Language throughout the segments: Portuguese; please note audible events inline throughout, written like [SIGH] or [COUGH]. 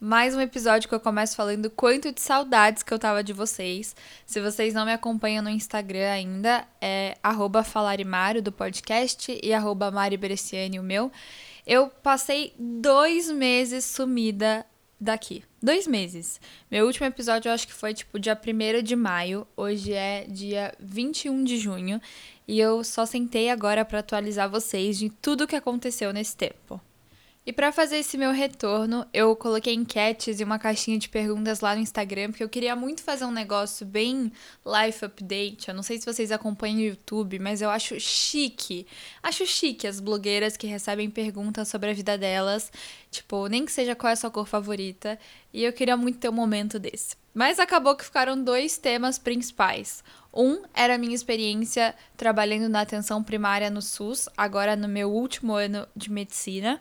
mais um episódio que eu começo falando quanto de saudades que eu tava de vocês. Se vocês não me acompanham no Instagram ainda, é falarimário do podcast e arroba o meu. Eu passei dois meses sumida daqui. Dois meses. Meu último episódio eu acho que foi tipo dia 1 de maio. Hoje é dia 21 de junho. E eu só sentei agora para atualizar vocês de tudo que aconteceu nesse tempo. E para fazer esse meu retorno, eu coloquei enquetes e uma caixinha de perguntas lá no Instagram, porque eu queria muito fazer um negócio bem life update. Eu não sei se vocês acompanham o YouTube, mas eu acho chique. Acho chique as blogueiras que recebem perguntas sobre a vida delas, tipo, nem que seja qual é a sua cor favorita, e eu queria muito ter um momento desse. Mas acabou que ficaram dois temas principais. Um era a minha experiência trabalhando na atenção primária no SUS, agora no meu último ano de medicina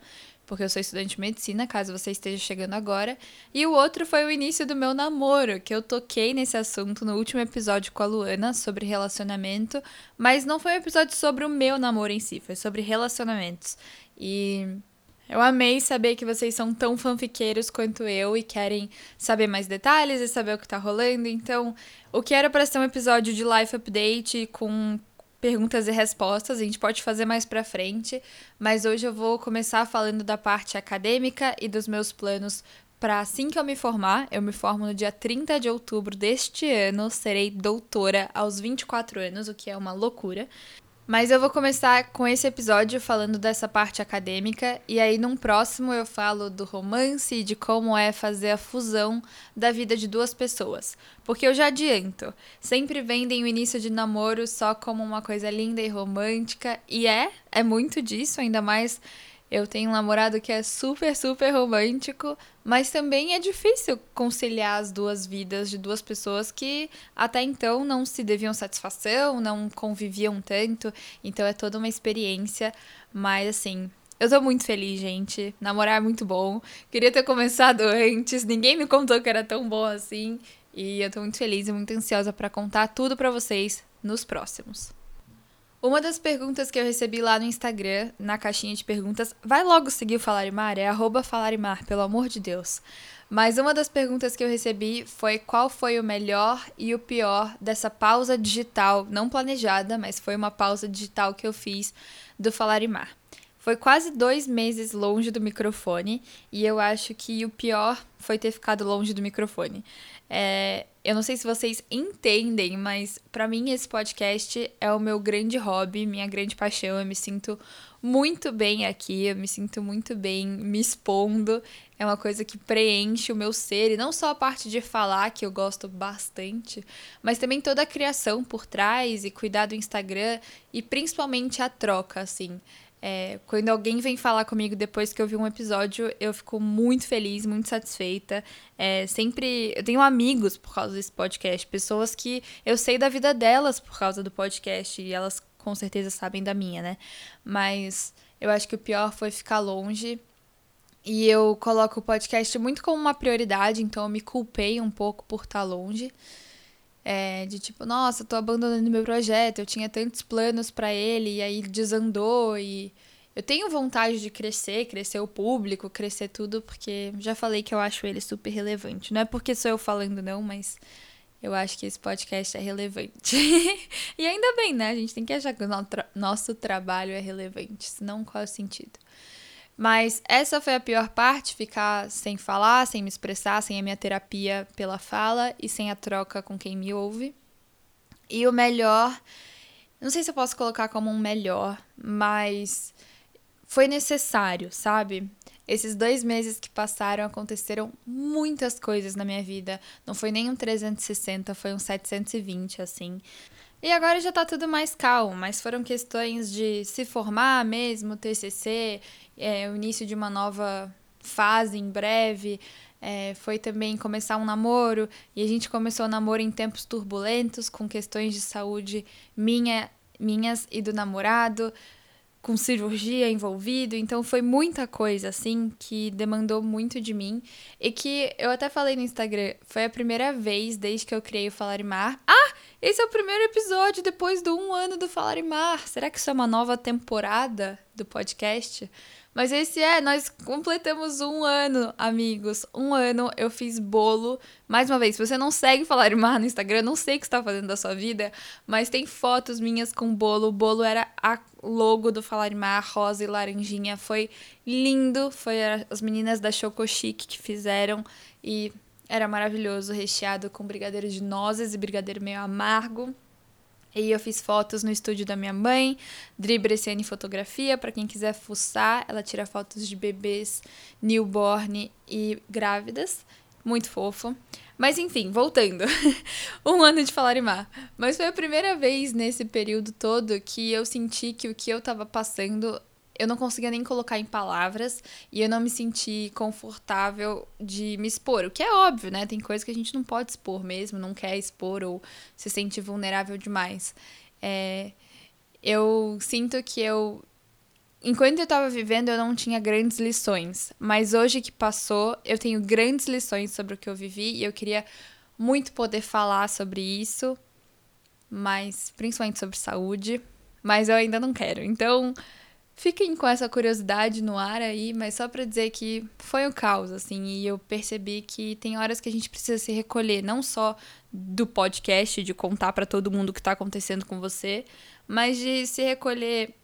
porque eu sou estudante de medicina, caso você esteja chegando agora. E o outro foi o início do meu namoro, que eu toquei nesse assunto no último episódio com a Luana sobre relacionamento, mas não foi um episódio sobre o meu namoro em si, foi sobre relacionamentos. E eu amei saber que vocês são tão fanfiqueiros quanto eu e querem saber mais detalhes e saber o que tá rolando. Então, o que era para ser um episódio de life update com perguntas e respostas, a gente pode fazer mais para frente, mas hoje eu vou começar falando da parte acadêmica e dos meus planos para assim que eu me formar, eu me formo no dia 30 de outubro deste ano, serei doutora aos 24 anos, o que é uma loucura. Mas eu vou começar com esse episódio falando dessa parte acadêmica, e aí num próximo eu falo do romance e de como é fazer a fusão da vida de duas pessoas. Porque eu já adianto, sempre vendem o início de namoro só como uma coisa linda e romântica, e é, é muito disso, ainda mais eu tenho um namorado que é super, super romântico, mas também é difícil conciliar as duas vidas de duas pessoas que até então não se deviam satisfação, não conviviam tanto. Então é toda uma experiência, mas assim, eu tô muito feliz, gente. Namorar é muito bom. Queria ter começado [LAUGHS] antes, ninguém me contou que era tão bom assim. E eu tô muito feliz e muito ansiosa para contar tudo para vocês nos próximos. Uma das perguntas que eu recebi lá no Instagram, na caixinha de perguntas, vai logo seguir o Falarimar, é arroba Falarimar, pelo amor de Deus. Mas uma das perguntas que eu recebi foi qual foi o melhor e o pior dessa pausa digital, não planejada, mas foi uma pausa digital que eu fiz do Falarimar. Foi quase dois meses longe do microfone e eu acho que o pior foi ter ficado longe do microfone. É, eu não sei se vocês entendem, mas para mim esse podcast é o meu grande hobby, minha grande paixão. Eu me sinto muito bem aqui, eu me sinto muito bem me expondo. É uma coisa que preenche o meu ser, e não só a parte de falar, que eu gosto bastante, mas também toda a criação por trás e cuidar do Instagram e principalmente a troca, assim. É, quando alguém vem falar comigo depois que eu vi um episódio, eu fico muito feliz, muito satisfeita. É, sempre. Eu tenho amigos por causa desse podcast, pessoas que eu sei da vida delas por causa do podcast, e elas com certeza sabem da minha, né? Mas eu acho que o pior foi ficar longe. E eu coloco o podcast muito como uma prioridade, então eu me culpei um pouco por estar longe. É, de tipo, nossa, tô abandonando meu projeto, eu tinha tantos planos para ele e aí desandou e eu tenho vontade de crescer, crescer o público, crescer tudo, porque já falei que eu acho ele super relevante. Não é porque sou eu falando não, mas eu acho que esse podcast é relevante. [LAUGHS] e ainda bem, né? A gente tem que achar que o nosso trabalho é relevante, senão qual é o sentido? Mas essa foi a pior parte, ficar sem falar, sem me expressar, sem a minha terapia pela fala e sem a troca com quem me ouve. E o melhor, não sei se eu posso colocar como um melhor, mas foi necessário, sabe? Esses dois meses que passaram aconteceram muitas coisas na minha vida. Não foi nem um 360, foi um 720, assim. E agora já tá tudo mais calmo, mas foram questões de se formar mesmo, TCC, é, o início de uma nova fase em breve, É, foi também começar um namoro e a gente começou o namoro em tempos turbulentos, com questões de saúde minha, minhas e do namorado com cirurgia envolvido, então foi muita coisa assim que demandou muito de mim e que eu até falei no Instagram, foi a primeira vez desde que eu criei o Falar e Mar. Ah, esse é o primeiro episódio depois do um ano do Falar e Mar. Será que isso é uma nova temporada do podcast? Mas esse é, nós completamos um ano, amigos. Um ano eu fiz bolo. Mais uma vez, se você não segue Falar Mar no Instagram, não sei o que está fazendo da sua vida, mas tem fotos minhas com bolo. O bolo era a logo do Falar Mar, rosa e laranjinha. Foi lindo. Foi as meninas da Choco Chic que fizeram e era maravilhoso, recheado com brigadeiro de nozes e brigadeiro meio amargo. E eu fiz fotos no estúdio da minha mãe, Dri Bresciani Fotografia, para quem quiser fuçar, ela tira fotos de bebês newborn e grávidas. Muito fofo. Mas enfim, voltando. [LAUGHS] um ano de falar em mar. Mas foi a primeira vez nesse período todo que eu senti que o que eu tava passando eu não conseguia nem colocar em palavras e eu não me senti confortável de me expor. O que é óbvio, né? Tem coisas que a gente não pode expor mesmo, não quer expor ou se sente vulnerável demais. É, eu sinto que eu. Enquanto eu estava vivendo, eu não tinha grandes lições. Mas hoje que passou, eu tenho grandes lições sobre o que eu vivi e eu queria muito poder falar sobre isso, mas principalmente sobre saúde. Mas eu ainda não quero. Então, Fiquem com essa curiosidade no ar aí, mas só para dizer que foi um caos, assim, e eu percebi que tem horas que a gente precisa se recolher, não só do podcast, de contar para todo mundo o que tá acontecendo com você, mas de se recolher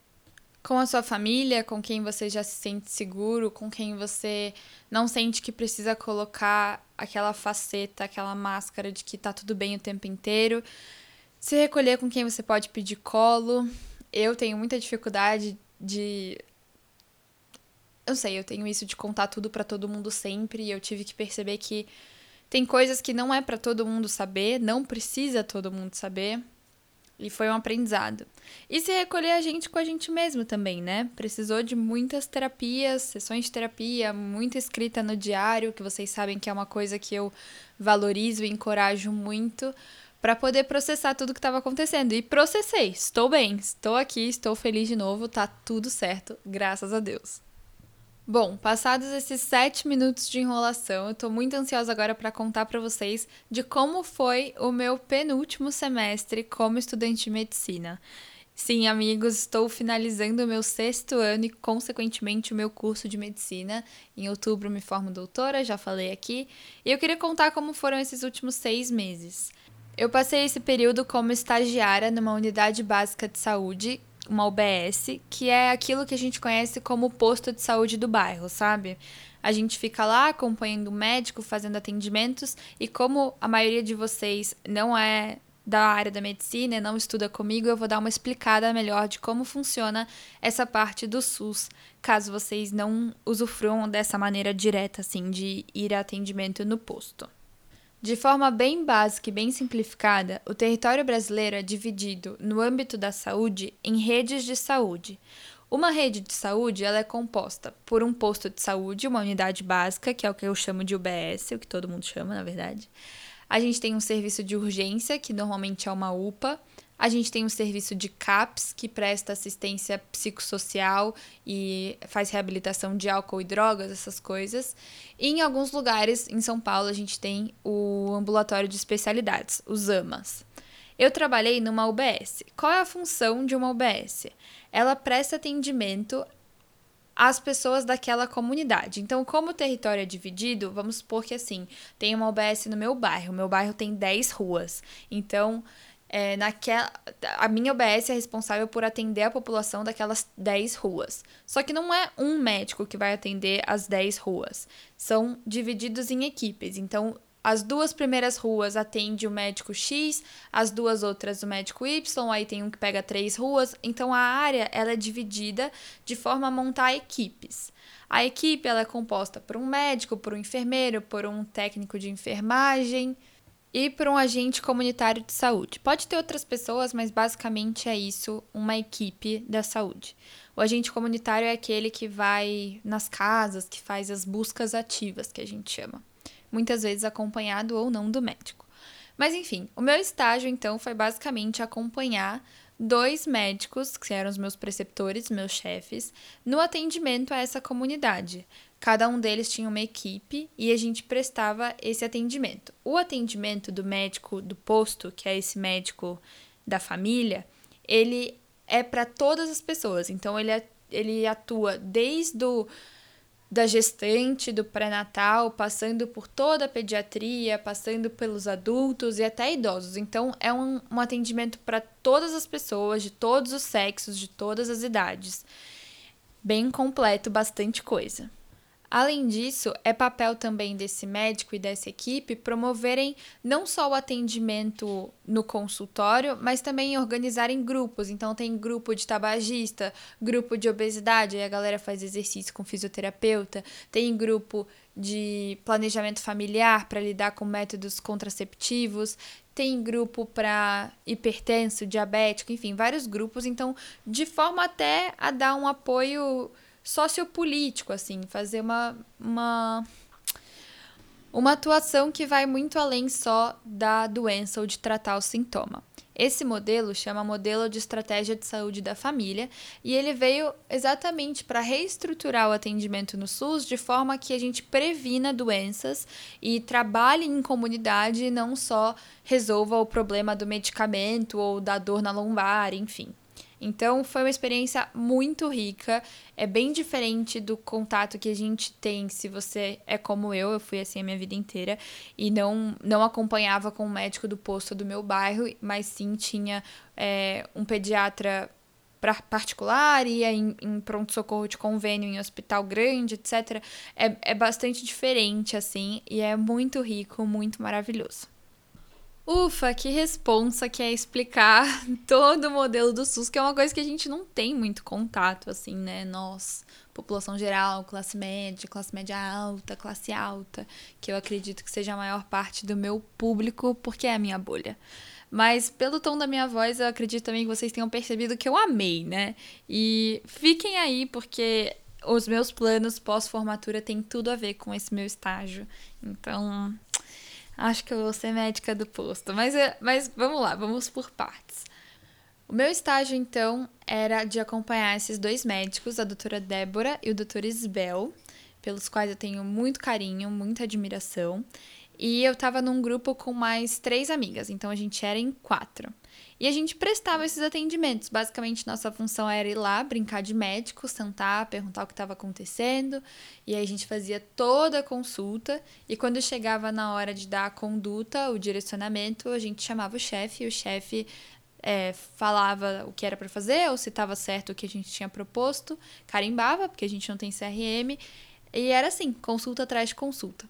com a sua família, com quem você já se sente seguro, com quem você não sente que precisa colocar aquela faceta, aquela máscara de que tá tudo bem o tempo inteiro. Se recolher com quem você pode pedir colo. Eu tenho muita dificuldade de eu sei, eu tenho isso de contar tudo para todo mundo sempre e eu tive que perceber que tem coisas que não é para todo mundo saber, não precisa todo mundo saber. E foi um aprendizado. E se recolher a gente com a gente mesmo também, né? Precisou de muitas terapias, sessões de terapia, muita escrita no diário, que vocês sabem que é uma coisa que eu valorizo e encorajo muito para poder processar tudo que estava acontecendo. E processei, estou bem, estou aqui, estou feliz de novo, tá tudo certo, graças a Deus. Bom, passados esses sete minutos de enrolação, eu tô muito ansiosa agora para contar para vocês de como foi o meu penúltimo semestre como estudante de medicina. Sim, amigos, estou finalizando o meu sexto ano e, consequentemente, o meu curso de medicina. Em outubro me formo doutora, já falei aqui. E eu queria contar como foram esses últimos seis meses. Eu passei esse período como estagiária numa unidade básica de saúde, uma UBS, que é aquilo que a gente conhece como posto de saúde do bairro, sabe? A gente fica lá acompanhando o médico, fazendo atendimentos, e como a maioria de vocês não é da área da medicina, não estuda comigo, eu vou dar uma explicada melhor de como funciona essa parte do SUS, caso vocês não usufruam dessa maneira direta, assim, de ir a atendimento no posto. De forma bem básica e bem simplificada, o território brasileiro é dividido, no âmbito da saúde, em redes de saúde. Uma rede de saúde ela é composta por um posto de saúde, uma unidade básica, que é o que eu chamo de UBS, o que todo mundo chama, na verdade. A gente tem um serviço de urgência, que normalmente é uma UPA, a gente tem um serviço de CAPS, que presta assistência psicossocial e faz reabilitação de álcool e drogas, essas coisas. E em alguns lugares, em São Paulo, a gente tem o ambulatório de especialidades, os AMAs. Eu trabalhei numa UBS. Qual é a função de uma UBS? Ela presta atendimento às pessoas daquela comunidade. Então, como o território é dividido, vamos supor que assim, tem uma UBS no meu bairro. Meu bairro tem 10 ruas. Então, é, naquela, a minha OBS é responsável por atender a população daquelas 10 ruas. Só que não é um médico que vai atender as 10 ruas. São divididos em equipes. Então, as duas primeiras ruas atende o médico X, as duas outras o médico Y, aí tem um que pega três ruas. Então a área ela é dividida de forma a montar equipes. A equipe ela é composta por um médico, por um enfermeiro, por um técnico de enfermagem, e por um agente comunitário de saúde. Pode ter outras pessoas, mas basicamente é isso, uma equipe da saúde. O agente comunitário é aquele que vai nas casas, que faz as buscas ativas, que a gente chama. muitas vezes acompanhado ou não do médico. Mas enfim, o meu estágio então foi basicamente acompanhar dois médicos, que eram os meus preceptores, meus chefes, no atendimento a essa comunidade. Cada um deles tinha uma equipe e a gente prestava esse atendimento. O atendimento do médico do posto, que é esse médico da família, ele é para todas as pessoas. Então ele, ele atua desde o da gestante, do pré-natal, passando por toda a pediatria, passando pelos adultos e até idosos. Então, é um, um atendimento para todas as pessoas, de todos os sexos, de todas as idades. Bem completo, bastante coisa. Além disso, é papel também desse médico e dessa equipe promoverem não só o atendimento no consultório, mas também organizarem grupos. Então, tem grupo de tabagista, grupo de obesidade, aí a galera faz exercício com fisioterapeuta, tem grupo de planejamento familiar para lidar com métodos contraceptivos, tem grupo para hipertenso, diabético, enfim, vários grupos. Então, de forma até a dar um apoio sociopolítico, assim, fazer uma, uma, uma atuação que vai muito além só da doença ou de tratar o sintoma. Esse modelo chama Modelo de Estratégia de Saúde da Família e ele veio exatamente para reestruturar o atendimento no SUS de forma que a gente previna doenças e trabalhe em comunidade e não só resolva o problema do medicamento ou da dor na lombar, enfim. Então foi uma experiência muito rica, é bem diferente do contato que a gente tem se você é como eu, eu fui assim a minha vida inteira e não, não acompanhava com o médico do posto do meu bairro, mas sim tinha é, um pediatra particular, ia em, em pronto-socorro de convênio em hospital grande, etc. É, é bastante diferente, assim, e é muito rico, muito maravilhoso. Ufa, que responsa que é explicar [LAUGHS] todo o modelo do SUS, que é uma coisa que a gente não tem muito contato, assim, né? Nós, população geral, classe média, classe média alta, classe alta, que eu acredito que seja a maior parte do meu público, porque é a minha bolha. Mas pelo tom da minha voz, eu acredito também que vocês tenham percebido que eu amei, né? E fiquem aí, porque os meus planos pós-formatura têm tudo a ver com esse meu estágio. Então, Acho que eu vou ser médica do posto. Mas, é, mas vamos lá, vamos por partes. O meu estágio, então, era de acompanhar esses dois médicos, a doutora Débora e o doutor Isbel, pelos quais eu tenho muito carinho, muita admiração. E eu tava num grupo com mais três amigas, então a gente era em quatro. E a gente prestava esses atendimentos. Basicamente, nossa função era ir lá, brincar de médico, sentar, perguntar o que estava acontecendo. E aí a gente fazia toda a consulta. E quando chegava na hora de dar a conduta, o direcionamento, a gente chamava o chefe e o chefe é, falava o que era para fazer, ou se estava certo o que a gente tinha proposto, carimbava, porque a gente não tem CRM. E era assim, consulta atrás de consulta.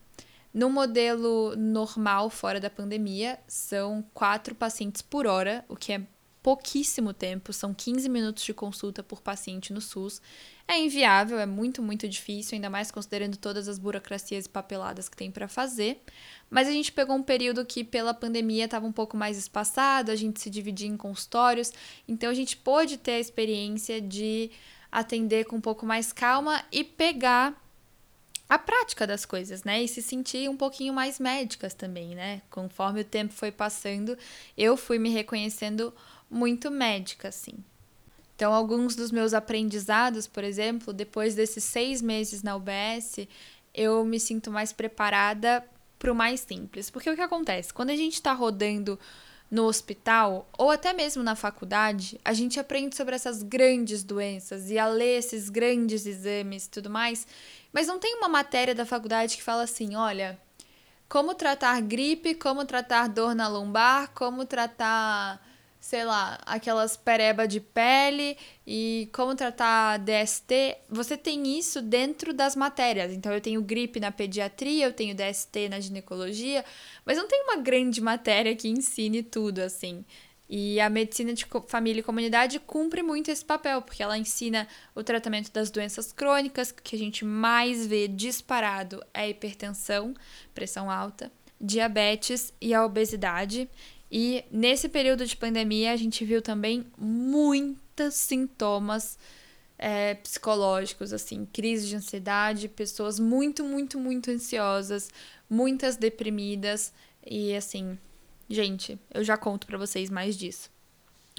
No modelo normal, fora da pandemia, são quatro pacientes por hora, o que é pouquíssimo tempo, são 15 minutos de consulta por paciente no SUS. É inviável, é muito, muito difícil, ainda mais considerando todas as burocracias e papeladas que tem para fazer. Mas a gente pegou um período que, pela pandemia, estava um pouco mais espaçado, a gente se dividia em consultórios, então a gente pôde ter a experiência de atender com um pouco mais calma e pegar a prática das coisas, né? E se sentir um pouquinho mais médicas também, né? Conforme o tempo foi passando, eu fui me reconhecendo muito médica, assim. Então, alguns dos meus aprendizados, por exemplo, depois desses seis meses na UBS, eu me sinto mais preparada para o mais simples. Porque o que acontece? Quando a gente está rodando no hospital ou até mesmo na faculdade, a gente aprende sobre essas grandes doenças e a ler esses grandes exames e tudo mais, mas não tem uma matéria da faculdade que fala assim: olha, como tratar gripe, como tratar dor na lombar, como tratar sei lá, aquelas pereba de pele e como tratar DST, você tem isso dentro das matérias. Então eu tenho gripe na pediatria, eu tenho DST na ginecologia, mas não tem uma grande matéria que ensine tudo assim. E a medicina de família e comunidade cumpre muito esse papel, porque ela ensina o tratamento das doenças crônicas, que a gente mais vê disparado é a hipertensão, pressão alta, diabetes e a obesidade. E nesse período de pandemia, a gente viu também muitos sintomas é, psicológicos, assim, crise de ansiedade, pessoas muito, muito, muito ansiosas, muitas deprimidas e assim, gente, eu já conto para vocês mais disso.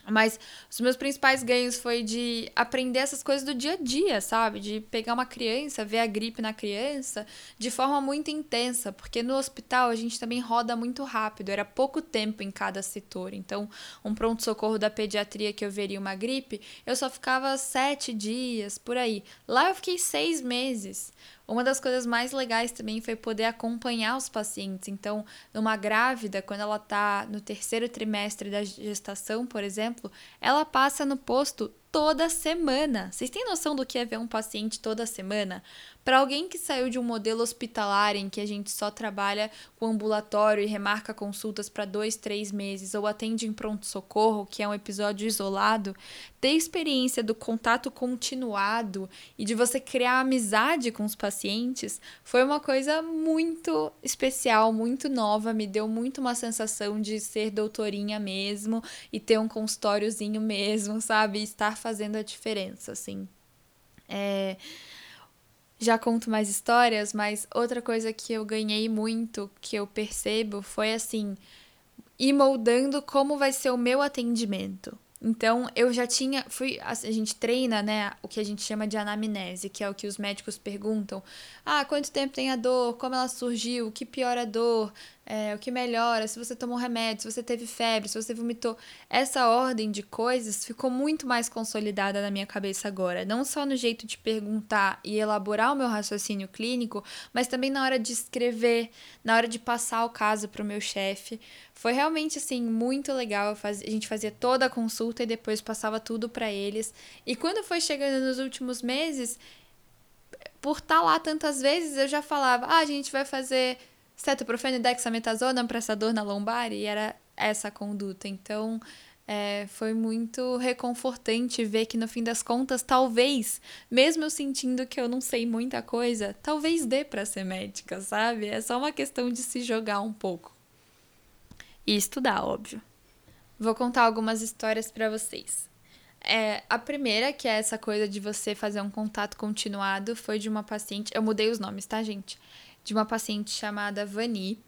Mas os meus principais ganhos foi de aprender essas coisas do dia a dia, sabe? De pegar uma criança, ver a gripe na criança de forma muito intensa, porque no hospital a gente também roda muito rápido, era pouco tempo em cada setor. Então, um pronto-socorro da pediatria que eu veria uma gripe, eu só ficava sete dias por aí. Lá eu fiquei seis meses. Uma das coisas mais legais também foi poder acompanhar os pacientes. Então, numa grávida, quando ela está no terceiro trimestre da gestação, por exemplo, ela passa no posto toda semana. Vocês têm noção do que é ver um paciente toda semana? Para alguém que saiu de um modelo hospitalar em que a gente só trabalha com ambulatório e remarca consultas para dois, três meses, ou atende em pronto-socorro, que é um episódio isolado, ter experiência do contato continuado e de você criar amizade com os pacientes foi uma coisa muito especial, muito nova, me deu muito uma sensação de ser doutorinha mesmo e ter um consultóriozinho mesmo, sabe? Estar fazendo a diferença, assim. É... Já conto mais histórias, mas outra coisa que eu ganhei muito, que eu percebo, foi assim, ir moldando como vai ser o meu atendimento. Então, eu já tinha. Fui, a, gente treina, né? O que a gente chama de anamnese, que é o que os médicos perguntam. Ah, quanto tempo tem a dor? Como ela surgiu? Que piora a dor? É, o que melhora? Se você tomou remédio, se você teve febre, se você vomitou. Essa ordem de coisas ficou muito mais consolidada na minha cabeça agora. Não só no jeito de perguntar e elaborar o meu raciocínio clínico, mas também na hora de escrever, na hora de passar o caso para o meu chefe. Foi realmente, assim, muito legal. Faz... A gente fazia toda a consulta e depois passava tudo para eles. E quando foi chegando nos últimos meses, por estar tá lá tantas vezes, eu já falava: ah, a gente vai fazer cetoprofeno e dexametasona para essa dor na lombar, e era essa a conduta. Então, é, foi muito reconfortante ver que no fim das contas, talvez, mesmo eu sentindo que eu não sei muita coisa, talvez dê para ser médica, sabe? É só uma questão de se jogar um pouco. E estudar, óbvio. Vou contar algumas histórias para vocês. É, a primeira, que é essa coisa de você fazer um contato continuado, foi de uma paciente. Eu mudei os nomes, tá, gente? De uma paciente chamada Vani.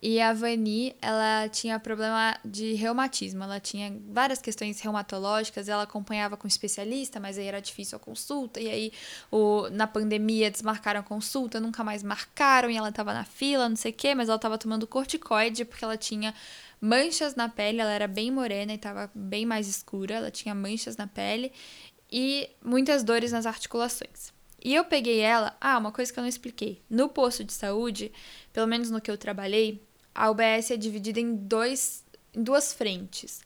E a Vani, ela tinha problema de reumatismo, ela tinha várias questões reumatológicas, ela acompanhava com um especialista, mas aí era difícil a consulta, e aí o, na pandemia desmarcaram a consulta, nunca mais marcaram, e ela estava na fila, não sei o quê, mas ela estava tomando corticoide porque ela tinha manchas na pele, ela era bem morena e estava bem mais escura, ela tinha manchas na pele e muitas dores nas articulações. E eu peguei ela, ah, uma coisa que eu não expliquei. No posto de saúde, pelo menos no que eu trabalhei, a UBS é dividida em, dois, em duas frentes.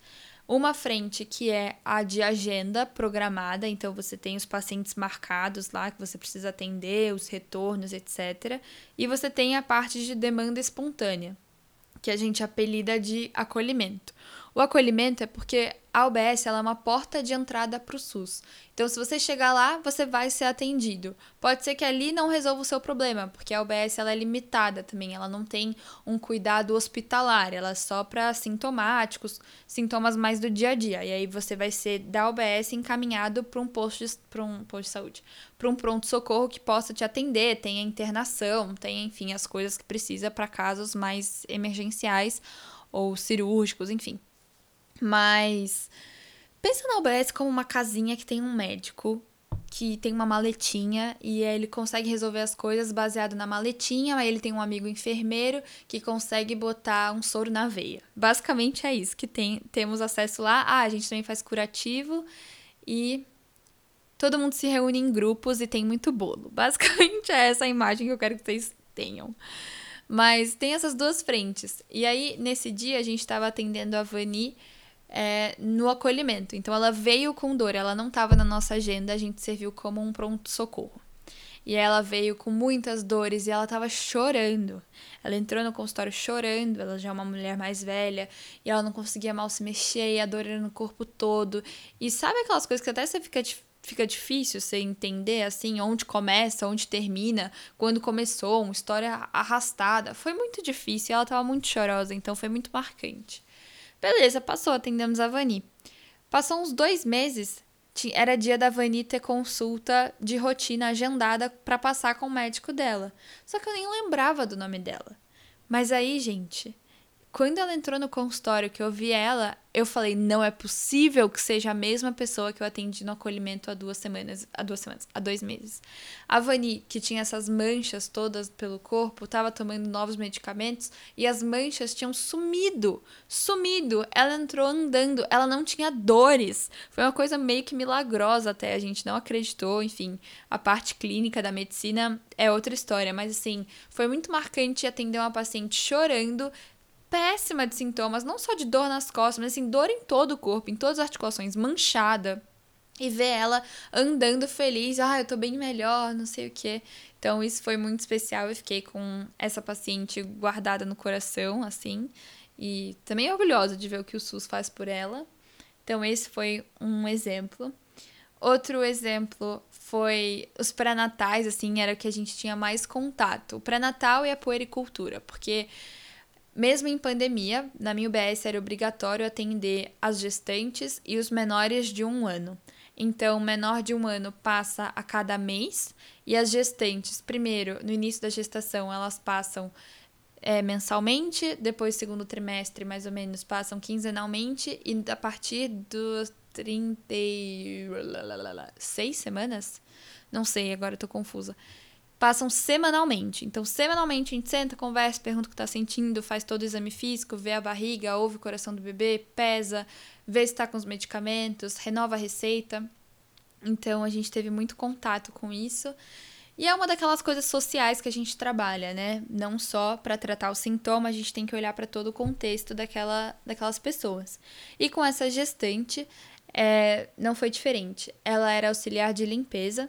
Uma frente que é a de agenda programada, então você tem os pacientes marcados lá que você precisa atender, os retornos, etc. E você tem a parte de demanda espontânea, que a gente apelida de acolhimento. O acolhimento é porque a UBS é uma porta de entrada para o SUS. Então, se você chegar lá, você vai ser atendido. Pode ser que ali não resolva o seu problema, porque a UBS ela é limitada também. Ela não tem um cuidado hospitalar, ela é só para sintomáticos, sintomas mais do dia a dia. E aí você vai ser da UBS encaminhado para um posto de, um posto de saúde, para um pronto socorro que possa te atender, tenha internação, tenha enfim as coisas que precisa para casos mais emergenciais ou cirúrgicos, enfim. Mas pensa na UBS como uma casinha que tem um médico que tem uma maletinha e ele consegue resolver as coisas baseado na maletinha, aí ele tem um amigo enfermeiro que consegue botar um soro na veia. Basicamente é isso que tem, temos acesso lá. Ah, a gente também faz curativo e todo mundo se reúne em grupos e tem muito bolo. [LAUGHS] Basicamente é essa a imagem que eu quero que vocês tenham. Mas tem essas duas frentes. E aí, nesse dia, a gente estava atendendo a Vani é, no acolhimento. Então ela veio com dor, ela não estava na nossa agenda, a gente serviu como um pronto-socorro. E ela veio com muitas dores e ela estava chorando. Ela entrou no consultório chorando, ela já é uma mulher mais velha, e ela não conseguia mal se mexer, e a dor era no corpo todo. E sabe aquelas coisas que até você fica, fica difícil você entender, assim, onde começa, onde termina, quando começou, uma história arrastada. Foi muito difícil, ela estava muito chorosa, então foi muito marcante. Beleza, passou, atendemos a Vani. Passou uns dois meses, era dia da Vani ter consulta de rotina agendada para passar com o médico dela. Só que eu nem lembrava do nome dela. Mas aí, gente, quando ela entrou no consultório que eu vi ela, eu falei, não é possível que seja a mesma pessoa que eu atendi no acolhimento há duas semanas, há duas semanas, há dois meses. A Vani, que tinha essas manchas todas pelo corpo, estava tomando novos medicamentos e as manchas tinham sumido, sumido. Ela entrou andando, ela não tinha dores. Foi uma coisa meio que milagrosa até, a gente não acreditou, enfim. A parte clínica da medicina é outra história, mas assim, foi muito marcante atender uma paciente chorando, péssima de sintomas, não só de dor nas costas, mas assim, dor em todo o corpo, em todas as articulações, manchada. E ver ela andando feliz, ah, eu tô bem melhor, não sei o que. Então, isso foi muito especial. Eu fiquei com essa paciente guardada no coração, assim. E também orgulhosa de ver o que o SUS faz por ela. Então, esse foi um exemplo. Outro exemplo foi os pré-natais, assim, era o que a gente tinha mais contato. O pré-natal e a puericultura, porque mesmo em pandemia, na minha UBS era obrigatório atender as gestantes e os menores de um ano. Então, menor de um ano passa a cada mês e as gestantes, primeiro, no início da gestação, elas passam é, mensalmente, depois, segundo trimestre, mais ou menos, passam quinzenalmente e a partir dos 36 semanas, não sei, agora eu tô confusa passam semanalmente. Então, semanalmente a gente senta, conversa, pergunta o que está sentindo, faz todo o exame físico, vê a barriga, ouve o coração do bebê, pesa, vê se está com os medicamentos, renova a receita. Então, a gente teve muito contato com isso. E é uma daquelas coisas sociais que a gente trabalha, né? Não só para tratar o sintoma, a gente tem que olhar para todo o contexto daquela, daquelas pessoas. E com essa gestante, é, não foi diferente. Ela era auxiliar de limpeza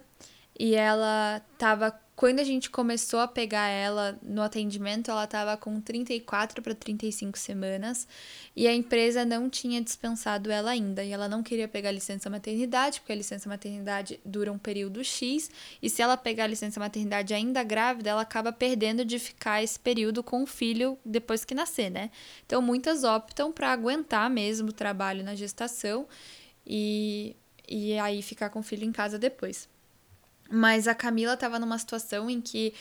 e ela estava quando a gente começou a pegar ela no atendimento, ela estava com 34 para 35 semanas e a empresa não tinha dispensado ela ainda. E ela não queria pegar licença maternidade, porque a licença maternidade dura um período X, e se ela pegar licença maternidade ainda grávida, ela acaba perdendo de ficar esse período com o filho depois que nascer, né? Então muitas optam para aguentar mesmo o trabalho na gestação e, e aí ficar com o filho em casa depois. Mas a Camila estava numa situação em que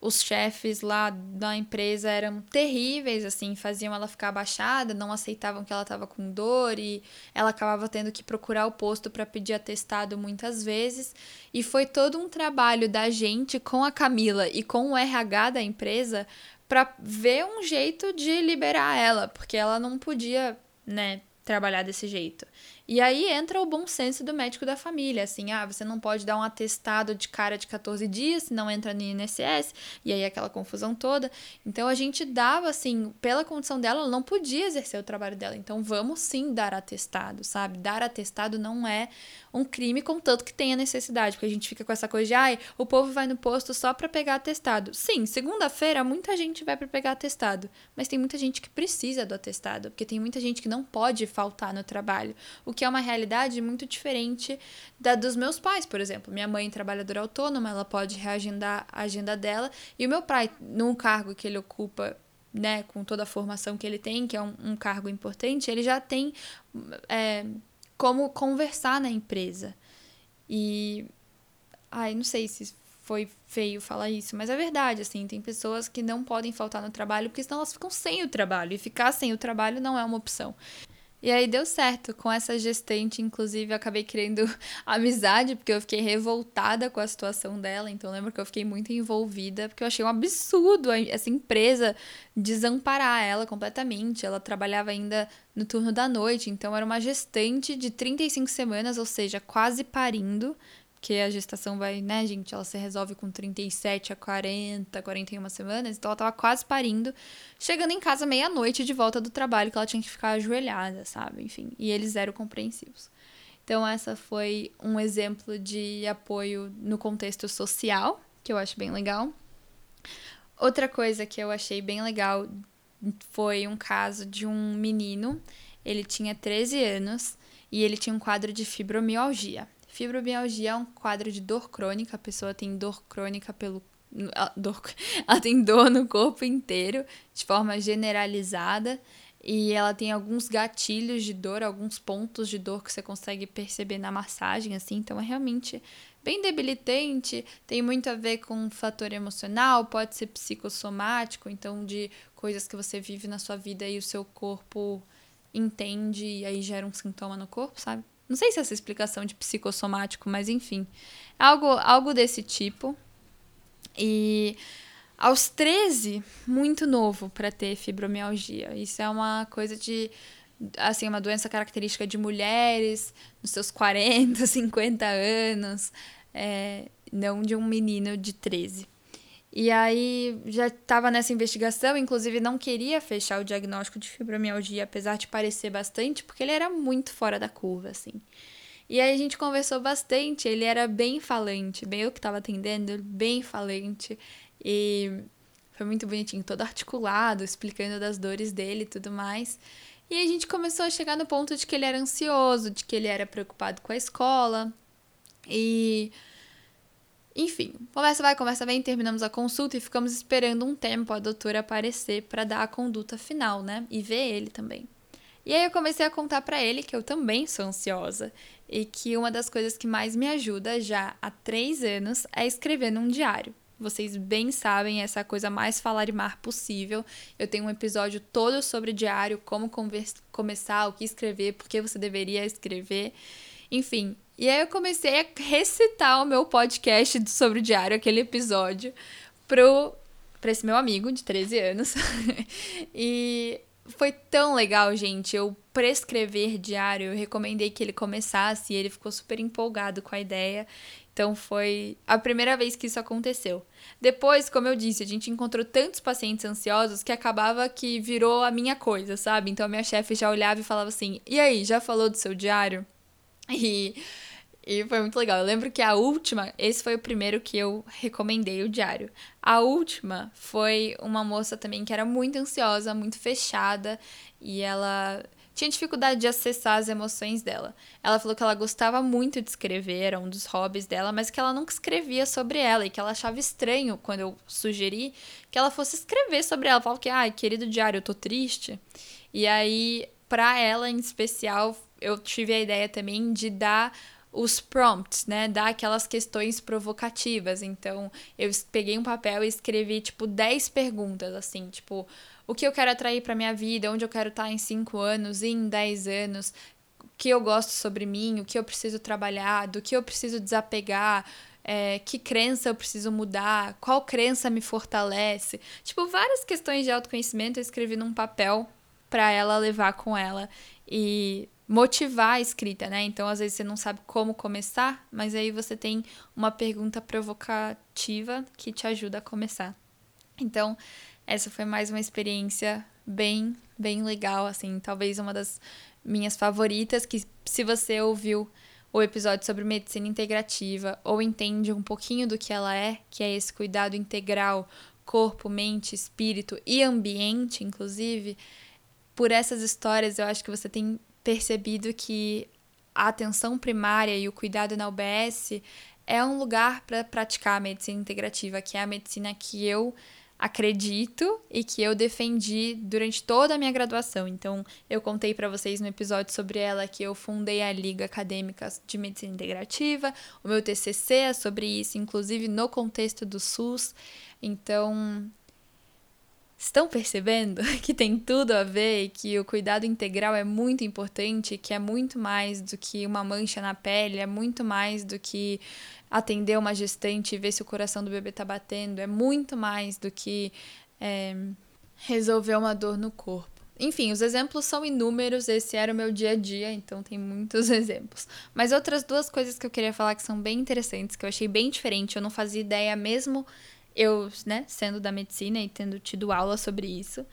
os chefes lá da empresa eram terríveis, assim, faziam ela ficar abaixada, não aceitavam que ela estava com dor e ela acabava tendo que procurar o posto para pedir atestado muitas vezes. E foi todo um trabalho da gente com a Camila e com o RH da empresa para ver um jeito de liberar ela, porque ela não podia, né, trabalhar desse jeito. E aí entra o bom senso do médico da família, assim, ah, você não pode dar um atestado de cara de 14 dias, não entra no INSS, e aí aquela confusão toda. Então a gente dava, assim, pela condição dela, ela não podia exercer o trabalho dela. Então vamos sim dar atestado, sabe? Dar atestado não é um crime, contanto que tenha necessidade, porque a gente fica com essa coisa de, ai, o povo vai no posto só para pegar atestado. Sim, segunda-feira muita gente vai para pegar atestado, mas tem muita gente que precisa do atestado, porque tem muita gente que não pode faltar no trabalho. O o que é uma realidade muito diferente da dos meus pais, por exemplo. Minha mãe, trabalhadora autônoma, ela pode reagendar a agenda dela, e o meu pai, num cargo que ele ocupa né, com toda a formação que ele tem, que é um, um cargo importante, ele já tem é, como conversar na empresa. E. Ai, não sei se foi feio falar isso, mas é verdade, assim, tem pessoas que não podem faltar no trabalho porque senão elas ficam sem o trabalho, e ficar sem o trabalho não é uma opção. E aí deu certo. Com essa gestante, inclusive, acabei criando [LAUGHS] amizade, porque eu fiquei revoltada com a situação dela. Então, lembro que eu fiquei muito envolvida, porque eu achei um absurdo essa empresa desamparar ela completamente. Ela trabalhava ainda no turno da noite, então era uma gestante de 35 semanas, ou seja, quase parindo que a gestação vai, né, gente, ela se resolve com 37 a 40, 41 semanas, então ela tava quase parindo, chegando em casa meia-noite de volta do trabalho, que ela tinha que ficar ajoelhada, sabe? Enfim, e eles eram compreensivos. Então, essa foi um exemplo de apoio no contexto social, que eu acho bem legal. Outra coisa que eu achei bem legal foi um caso de um menino, ele tinha 13 anos e ele tinha um quadro de fibromialgia. Fibromialgia é um quadro de dor crônica, a pessoa tem dor crônica pelo. Ela, dor, [LAUGHS] ela tem dor no corpo inteiro, de forma generalizada. E ela tem alguns gatilhos de dor, alguns pontos de dor que você consegue perceber na massagem, assim. Então é realmente bem debilitante, tem muito a ver com fator emocional, pode ser psicossomático, então de coisas que você vive na sua vida e o seu corpo entende e aí gera um sintoma no corpo, sabe? Não sei se é essa explicação de psicossomático, mas enfim. Algo, algo desse tipo. E aos 13, muito novo para ter fibromialgia. Isso é uma coisa de assim, uma doença característica de mulheres nos seus 40, 50 [LAUGHS] anos, é, não de um menino de 13. E aí já estava nessa investigação, inclusive não queria fechar o diagnóstico de fibromialgia, apesar de parecer bastante, porque ele era muito fora da curva, assim. E aí a gente conversou bastante, ele era bem falante, bem eu que estava atendendo, bem falante. E foi muito bonitinho, todo articulado, explicando das dores dele e tudo mais. E a gente começou a chegar no ponto de que ele era ansioso, de que ele era preocupado com a escola. E. Enfim, conversa vai, conversa vem, terminamos a consulta e ficamos esperando um tempo a doutora aparecer para dar a conduta final, né? E ver ele também. E aí eu comecei a contar para ele que eu também sou ansiosa e que uma das coisas que mais me ajuda já há três anos é escrever num diário. Vocês bem sabem, essa é coisa mais falar e mar possível. Eu tenho um episódio todo sobre diário, como começar, o que escrever, por que você deveria escrever. Enfim, e aí eu comecei a recitar o meu podcast sobre o diário, aquele episódio, pro, pra esse meu amigo de 13 anos. [LAUGHS] e foi tão legal, gente. Eu prescrever diário, eu recomendei que ele começasse e ele ficou super empolgado com a ideia. Então foi a primeira vez que isso aconteceu. Depois, como eu disse, a gente encontrou tantos pacientes ansiosos que acabava que virou a minha coisa, sabe? Então a minha chefe já olhava e falava assim: "E aí, já falou do seu diário?" E e foi muito legal. Eu lembro que a última, esse foi o primeiro que eu recomendei o diário. A última foi uma moça também que era muito ansiosa, muito fechada, e ela tinha dificuldade de acessar as emoções dela. Ela falou que ela gostava muito de escrever, era um dos hobbies dela, mas que ela nunca escrevia sobre ela e que ela achava estranho quando eu sugeri que ela fosse escrever sobre ela. Falava que, ai, querido diário, eu tô triste. E aí, para ela em especial, eu tive a ideia também de dar os prompts, né? Dar aquelas questões provocativas. Então, eu peguei um papel e escrevi, tipo, 10 perguntas, assim, tipo, o que eu quero atrair para minha vida, onde eu quero estar em 5 anos, em 10 anos, o que eu gosto sobre mim, o que eu preciso trabalhar, do que eu preciso desapegar, é, que crença eu preciso mudar, qual crença me fortalece. Tipo, várias questões de autoconhecimento eu escrevi num papel para ela levar com ela e motivar a escrita, né? Então, às vezes você não sabe como começar, mas aí você tem uma pergunta provocativa que te ajuda a começar. Então, essa foi mais uma experiência bem, bem legal, assim, talvez uma das minhas favoritas, que se você ouviu o episódio sobre medicina integrativa ou entende um pouquinho do que ela é, que é esse cuidado integral, corpo, mente, espírito e ambiente, inclusive, por essas histórias eu acho que você tem percebido que a atenção primária e o cuidado na UBS é um lugar para praticar a medicina integrativa, que é a medicina que eu acredito e que eu defendi durante toda a minha graduação. Então, eu contei para vocês no episódio sobre ela que eu fundei a Liga Acadêmica de Medicina Integrativa. O meu TCC é sobre isso, inclusive no contexto do SUS. Então, Estão percebendo [LAUGHS] que tem tudo a ver e que o cuidado integral é muito importante, que é muito mais do que uma mancha na pele, é muito mais do que atender uma gestante e ver se o coração do bebê está batendo, é muito mais do que é, resolver uma dor no corpo. Enfim, os exemplos são inúmeros, esse era o meu dia a dia, então tem muitos [LAUGHS] exemplos. Mas outras duas coisas que eu queria falar que são bem interessantes, que eu achei bem diferente, eu não fazia ideia mesmo eu, né, sendo da medicina e tendo tido aula sobre isso,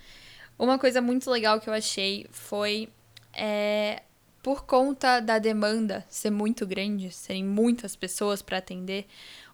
uma coisa muito legal que eu achei foi é, por conta da demanda ser muito grande, serem muitas pessoas para atender,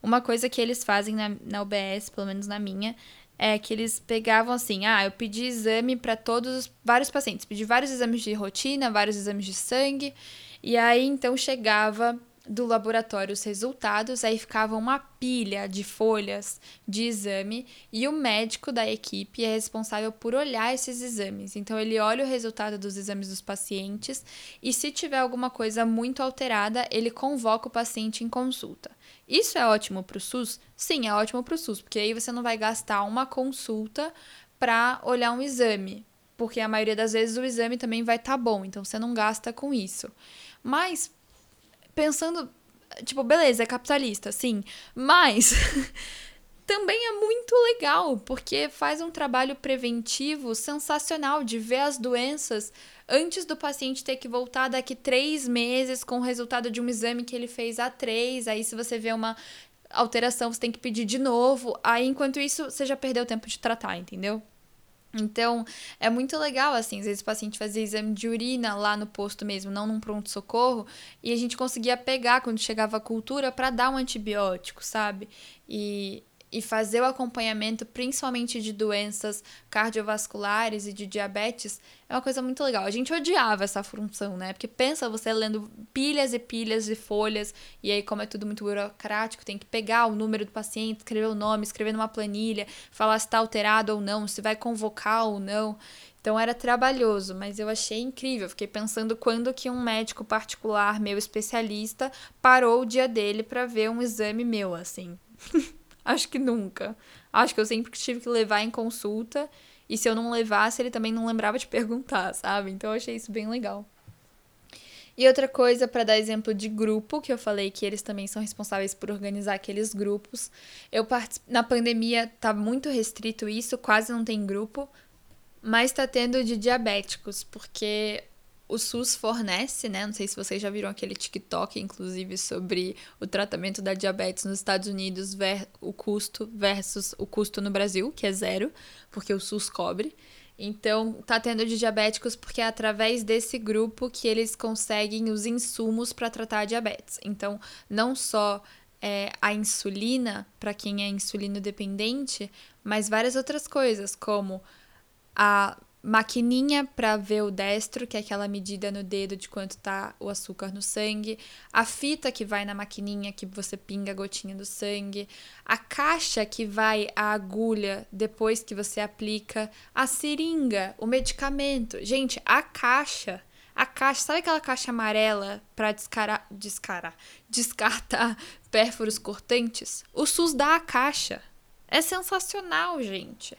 uma coisa que eles fazem na, na UBS, pelo menos na minha, é que eles pegavam assim: ah, eu pedi exame para todos, vários pacientes, pedi vários exames de rotina, vários exames de sangue, e aí então chegava do laboratório os resultados, aí ficava uma pilha de folhas de exame e o médico da equipe é responsável por olhar esses exames. Então ele olha o resultado dos exames dos pacientes e se tiver alguma coisa muito alterada, ele convoca o paciente em consulta. Isso é ótimo para o SUS? Sim, é ótimo para o SUS, porque aí você não vai gastar uma consulta para olhar um exame, porque a maioria das vezes o exame também vai estar tá bom, então você não gasta com isso. Mas pensando, tipo, beleza, é capitalista, sim, mas [LAUGHS] também é muito legal, porque faz um trabalho preventivo sensacional de ver as doenças antes do paciente ter que voltar daqui três meses com o resultado de um exame que ele fez há três. Aí, se você vê uma alteração, você tem que pedir de novo. Aí, enquanto isso, você já perdeu tempo de tratar, entendeu? Então, é muito legal, assim, às vezes o paciente fazia exame de urina lá no posto mesmo, não num pronto-socorro, e a gente conseguia pegar quando chegava a cultura para dar um antibiótico, sabe? E e fazer o acompanhamento, principalmente de doenças cardiovasculares e de diabetes, é uma coisa muito legal. A gente odiava essa função, né? Porque pensa você lendo pilhas e pilhas de folhas, e aí, como é tudo muito burocrático, tem que pegar o número do paciente, escrever o nome, escrever numa planilha, falar se está alterado ou não, se vai convocar ou não. Então era trabalhoso, mas eu achei incrível. Fiquei pensando quando que um médico particular, meu especialista, parou o dia dele para ver um exame meu, assim. [LAUGHS] Acho que nunca. Acho que eu sempre tive que levar em consulta. E se eu não levasse, ele também não lembrava de [LAUGHS] perguntar, sabe? Então eu achei isso bem legal. E outra coisa, para dar exemplo de grupo, que eu falei que eles também são responsáveis por organizar aqueles grupos. Eu Na pandemia tá muito restrito isso, quase não tem grupo, mas tá tendo de diabéticos, porque o SUS fornece, né? Não sei se vocês já viram aquele TikTok, inclusive, sobre o tratamento da diabetes nos Estados Unidos, ver, o custo versus o custo no Brasil, que é zero, porque o SUS cobre. Então, tá tendo de diabéticos porque é através desse grupo que eles conseguem os insumos para tratar a diabetes. Então, não só é, a insulina, para quem é insulino dependente, mas várias outras coisas, como a maquininha para ver o destro, que é aquela medida no dedo de quanto tá o açúcar no sangue, a fita que vai na maquininha que você pinga a gotinha do sangue, a caixa que vai a agulha depois que você aplica, a seringa, o medicamento. Gente, a caixa a caixa, sabe aquela caixa amarela para descarar, descarar, descartar [LAUGHS] pérfuros cortantes? O SUS dá a caixa. É sensacional, gente.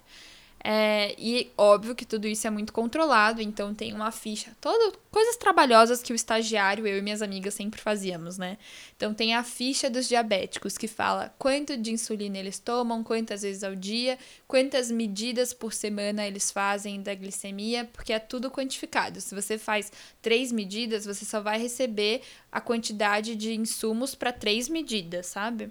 É, e óbvio que tudo isso é muito controlado, então tem uma ficha, todas coisas trabalhosas que o estagiário, eu e minhas amigas sempre fazíamos, né? Então tem a ficha dos diabéticos que fala quanto de insulina eles tomam, quantas vezes ao dia, quantas medidas por semana eles fazem da glicemia, porque é tudo quantificado. Se você faz três medidas, você só vai receber a quantidade de insumos para três medidas, sabe?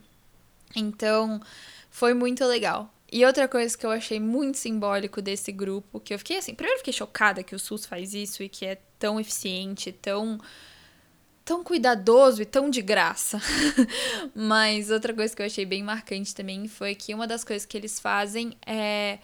Então foi muito legal. E outra coisa que eu achei muito simbólico desse grupo, que eu fiquei assim, primeiro eu fiquei chocada que o SUS faz isso e que é tão eficiente, tão tão cuidadoso e tão de graça. [LAUGHS] Mas outra coisa que eu achei bem marcante também foi que uma das coisas que eles fazem é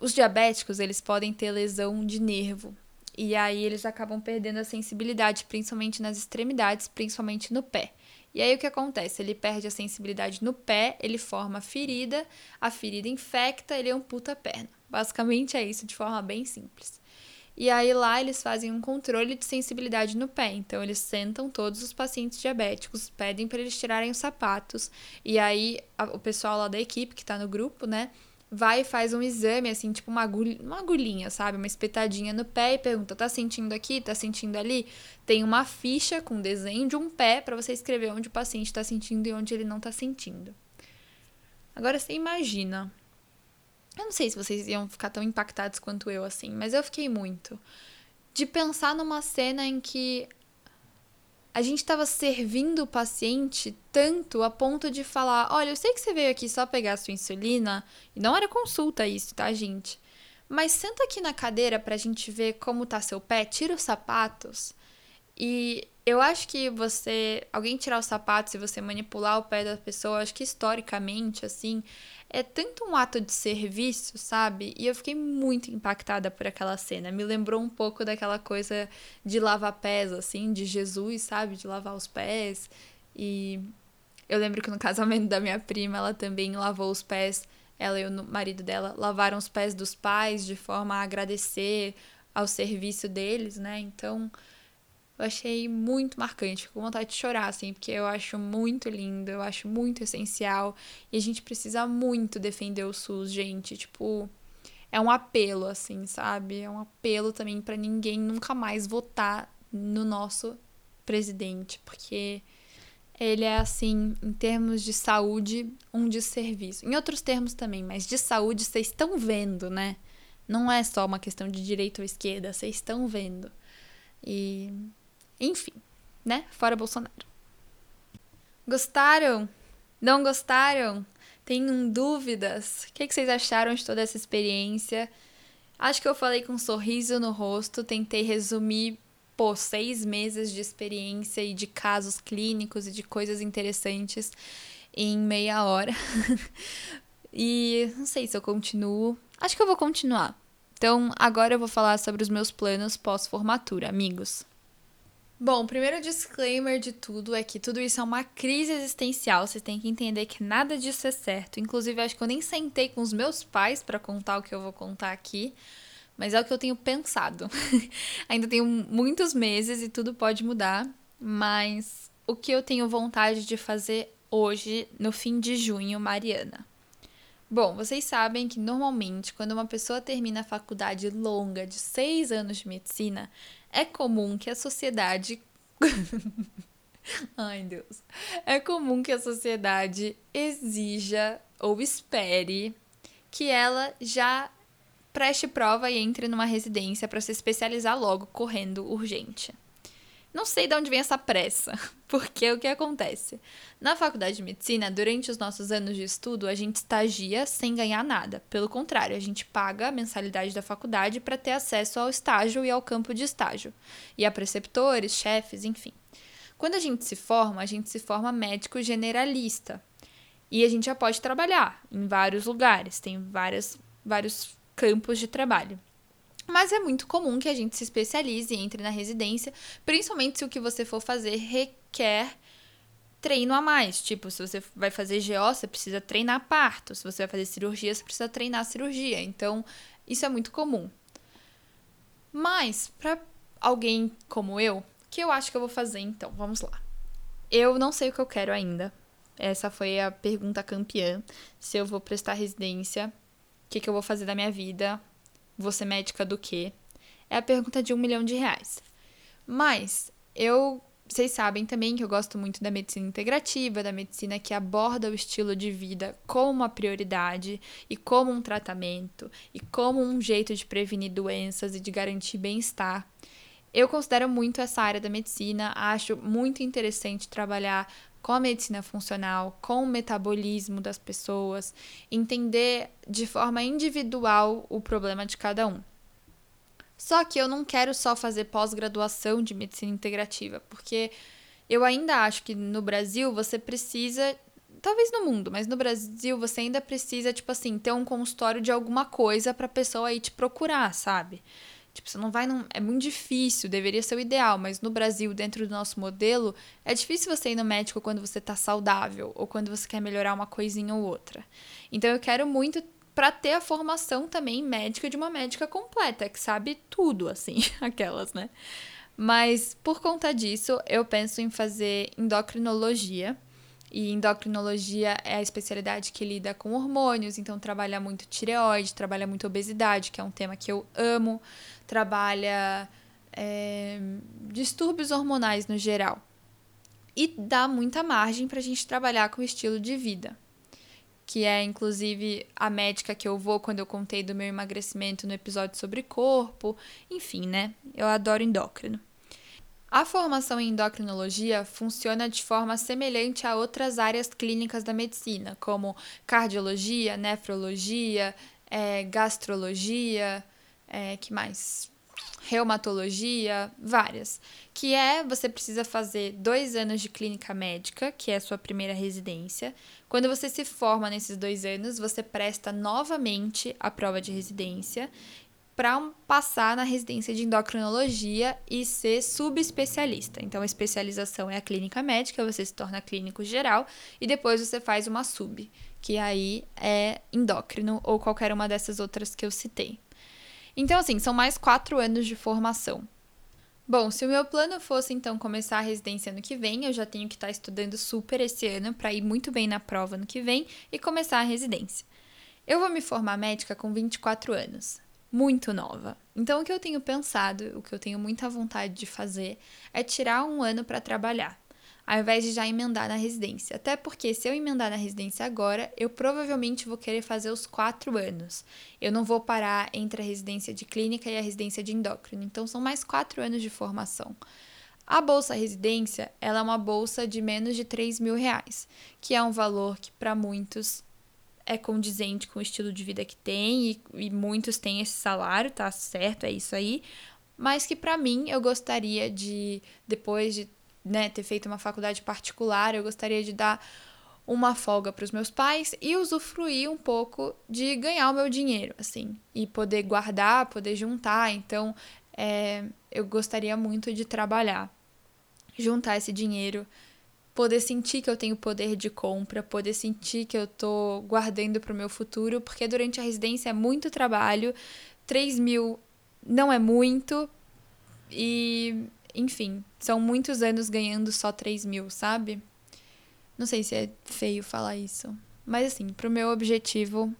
os diabéticos, eles podem ter lesão de nervo. E aí eles acabam perdendo a sensibilidade, principalmente nas extremidades, principalmente no pé. E aí o que acontece? Ele perde a sensibilidade no pé, ele forma ferida, a ferida infecta, ele amputa a perna. Basicamente é isso de forma bem simples. E aí lá eles fazem um controle de sensibilidade no pé. Então eles sentam todos os pacientes diabéticos, pedem para eles tirarem os sapatos. E aí a, o pessoal lá da equipe que está no grupo, né, vai e faz um exame, assim, tipo uma, agulha, uma agulhinha, sabe? Uma espetadinha no pé e pergunta: tá sentindo aqui? Tá sentindo ali? Tem uma ficha com desenho de um pé para você escrever onde o paciente tá sentindo e onde ele não tá sentindo. Agora você imagina. Eu não sei se vocês iam ficar tão impactados quanto eu, assim, mas eu fiquei muito. De pensar numa cena em que a gente estava servindo o paciente tanto a ponto de falar: olha, eu sei que você veio aqui só pegar a sua insulina, e não era consulta isso, tá, gente? Mas senta aqui na cadeira pra gente ver como tá seu pé, tira os sapatos. E eu acho que você. Alguém tirar os sapatos e você manipular o pé da pessoa, acho que historicamente, assim, é tanto um ato de serviço, sabe? E eu fiquei muito impactada por aquela cena. Me lembrou um pouco daquela coisa de lavar pés, assim, de Jesus, sabe? De lavar os pés. E eu lembro que no [LAUGHS] casamento da minha prima, ela também lavou os pés. Ela e o marido dela lavaram os pés dos pais de forma a agradecer ao serviço deles, né? Então, eu achei muito marcante, fico com vontade de chorar, assim, porque eu acho muito lindo, eu acho muito essencial. E a gente precisa muito defender o SUS, gente. Tipo, é um apelo, assim, sabe? É um apelo também para ninguém nunca mais votar no nosso presidente, porque ele é, assim, em termos de saúde, um desserviço. Em outros termos também, mas de saúde vocês estão vendo, né? Não é só uma questão de direita ou esquerda, vocês estão vendo. E enfim, né? Fora Bolsonaro. Gostaram? Não gostaram? Tenham dúvidas? O que, que vocês acharam de toda essa experiência? Acho que eu falei com um sorriso no rosto, tentei resumir, pô, seis meses de experiência e de casos clínicos e de coisas interessantes em meia hora. [LAUGHS] e não sei se eu continuo. Acho que eu vou continuar. Então, agora eu vou falar sobre os meus planos pós-formatura, amigos. Bom, o primeiro disclaimer de tudo é que tudo isso é uma crise existencial. Vocês têm que entender que nada disso é certo. Inclusive, acho que eu nem sentei com os meus pais para contar o que eu vou contar aqui, mas é o que eu tenho pensado. [LAUGHS] Ainda tenho muitos meses e tudo pode mudar, mas o que eu tenho vontade de fazer hoje, no fim de junho, Mariana? Bom, vocês sabem que normalmente, quando uma pessoa termina a faculdade longa de seis anos de medicina, é comum que a sociedade. [LAUGHS] Ai, Deus. É comum que a sociedade exija ou espere que ela já preste prova e entre numa residência para se especializar logo, correndo urgente. Não sei de onde vem essa pressa, [LAUGHS] porque o que acontece? Na faculdade de medicina, durante os nossos anos de estudo, a gente estagia sem ganhar nada. Pelo contrário, a gente paga a mensalidade da faculdade para ter acesso ao estágio e ao campo de estágio, e a preceptores, chefes, enfim. Quando a gente se forma, a gente se forma médico generalista. E a gente já pode trabalhar em vários lugares, tem várias, vários campos de trabalho. Mas é muito comum que a gente se especialize e entre na residência, principalmente se o que você for fazer requer treino a mais. Tipo, se você vai fazer GO, você precisa treinar parto. Se você vai fazer cirurgia, você precisa treinar cirurgia. Então, isso é muito comum. Mas, para alguém como eu, o que eu acho que eu vou fazer então? Vamos lá. Eu não sei o que eu quero ainda. Essa foi a pergunta campeã. Se eu vou prestar residência, o que, que eu vou fazer da minha vida, você médica do quê? É a pergunta de um milhão de reais. Mas eu vocês sabem também que eu gosto muito da medicina integrativa, da medicina que aborda o estilo de vida como uma prioridade e como um tratamento e como um jeito de prevenir doenças e de garantir bem-estar. Eu considero muito essa área da medicina, acho muito interessante trabalhar com a medicina funcional, com o metabolismo das pessoas, entender de forma individual o problema de cada um. Só que eu não quero só fazer pós-graduação de medicina integrativa, porque eu ainda acho que no Brasil você precisa, talvez no mundo, mas no Brasil você ainda precisa, tipo assim, ter um consultório de alguma coisa para a pessoa aí te procurar, sabe? Tipo, você não vai num. É muito difícil, deveria ser o ideal, mas no Brasil, dentro do nosso modelo, é difícil você ir no médico quando você tá saudável ou quando você quer melhorar uma coisinha ou outra. Então eu quero muito para ter a formação também médica de uma médica completa, que sabe tudo, assim, [LAUGHS] aquelas, né? Mas por conta disso, eu penso em fazer endocrinologia e endocrinologia é a especialidade que lida com hormônios, então trabalha muito tireoide, trabalha muito obesidade, que é um tema que eu amo, trabalha é, distúrbios hormonais no geral. E dá muita margem para a gente trabalhar com estilo de vida, que é inclusive a médica que eu vou quando eu contei do meu emagrecimento no episódio sobre corpo. Enfim, né? Eu adoro endócrino. A formação em endocrinologia funciona de forma semelhante a outras áreas clínicas da medicina, como cardiologia, nefrologia, é, gastrologia, é, que mais? reumatologia, várias. Que é você precisa fazer dois anos de clínica médica, que é a sua primeira residência. Quando você se forma nesses dois anos, você presta novamente a prova de residência para passar na residência de endocrinologia e ser subespecialista. Então, a especialização é a clínica médica, você se torna clínico geral e depois você faz uma sub, que aí é endócrino ou qualquer uma dessas outras que eu citei. Então, assim, são mais quatro anos de formação. Bom, se o meu plano fosse então começar a residência ano que vem, eu já tenho que estar estudando super esse ano para ir muito bem na prova ano que vem e começar a residência. Eu vou me formar médica com 24 anos muito nova. Então, o que eu tenho pensado, o que eu tenho muita vontade de fazer, é tirar um ano para trabalhar, ao invés de já emendar na residência. Até porque, se eu emendar na residência agora, eu provavelmente vou querer fazer os quatro anos. Eu não vou parar entre a residência de clínica e a residência de endócrino. Então, são mais quatro anos de formação. A bolsa residência, ela é uma bolsa de menos de 3 mil reais, que é um valor que para muitos é condizente com o estilo de vida que tem e, e muitos têm esse salário, tá certo, é isso aí. Mas que para mim eu gostaria de, depois de né, ter feito uma faculdade particular, eu gostaria de dar uma folga para os meus pais e usufruir um pouco de ganhar o meu dinheiro, assim, e poder guardar, poder juntar. Então, é, eu gostaria muito de trabalhar, juntar esse dinheiro poder sentir que eu tenho poder de compra, poder sentir que eu tô guardando para o meu futuro, porque durante a residência é muito trabalho, 3 mil não é muito, e enfim, são muitos anos ganhando só 3 mil, sabe? Não sei se é feio falar isso, mas assim, pro meu objetivo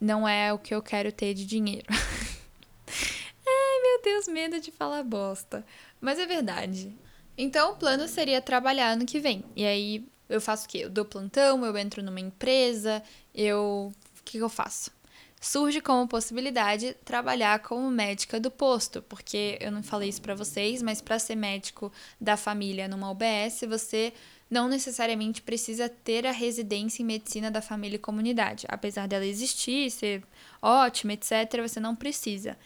não é o que eu quero ter de dinheiro. [LAUGHS] Ai, meu Deus, medo de falar bosta. Mas é verdade. Então, o plano seria trabalhar ano que vem. E aí, eu faço o quê? Eu dou plantão, eu entro numa empresa, eu. O que, que eu faço? Surge como possibilidade trabalhar como médica do posto, porque eu não falei isso para vocês, mas para ser médico da família numa UBS, você não necessariamente precisa ter a residência em medicina da família e comunidade. Apesar dela existir, ser ótima, etc., você não precisa.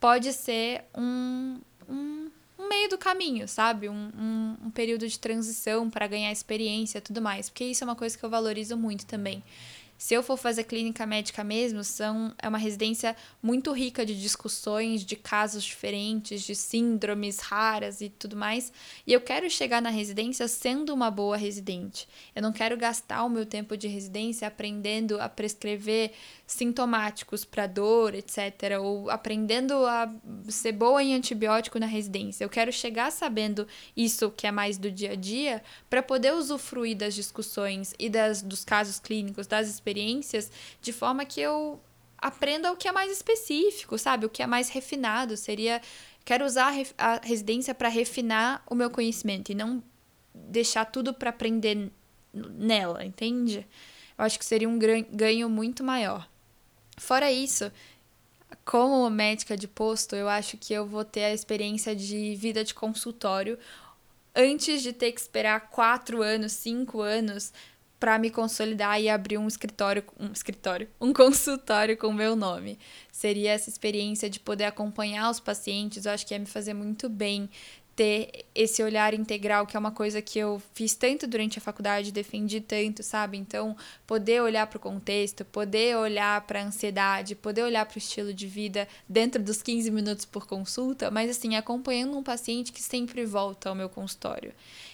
Pode ser um, um um meio do caminho, sabe? Um, um, um período de transição para ganhar experiência tudo mais. Porque isso é uma coisa que eu valorizo muito também. Se eu for fazer clínica médica mesmo, são, é uma residência muito rica de discussões de casos diferentes, de síndromes raras e tudo mais. E eu quero chegar na residência sendo uma boa residente. Eu não quero gastar o meu tempo de residência aprendendo a prescrever sintomáticos para dor, etc. Ou aprendendo a ser boa em antibiótico na residência. Eu quero chegar sabendo isso que é mais do dia a dia para poder usufruir das discussões e das, dos casos clínicos, das experiências, de forma que eu aprenda o que é mais específico, sabe? O que é mais refinado. Seria. Quero usar a residência para refinar o meu conhecimento e não deixar tudo para aprender nela, entende? Eu acho que seria um ganho muito maior. Fora isso, como médica de posto, eu acho que eu vou ter a experiência de vida de consultório antes de ter que esperar quatro anos, cinco anos para me consolidar e abrir um escritório, um escritório, um consultório com meu nome. Seria essa experiência de poder acompanhar os pacientes, eu acho que ia me fazer muito bem ter esse olhar integral, que é uma coisa que eu fiz tanto durante a faculdade, defendi tanto, sabe? Então, poder olhar para o contexto, poder olhar para a ansiedade, poder olhar para o estilo de vida dentro dos 15 minutos por consulta, mas assim, acompanhando um paciente que sempre volta ao meu consultório.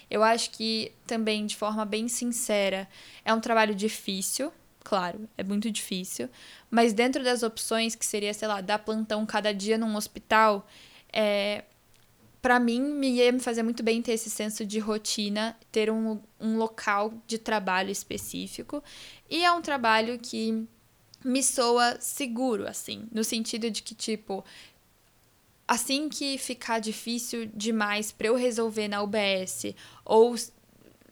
Eu acho que também, de forma bem sincera, é um trabalho difícil, claro, é muito difícil, mas dentro das opções que seria, sei lá, dar plantão cada dia num hospital, é, para mim, me ia me fazer muito bem ter esse senso de rotina, ter um, um local de trabalho específico. E é um trabalho que me soa seguro, assim, no sentido de que, tipo, assim que ficar difícil demais para eu resolver na UBS, ou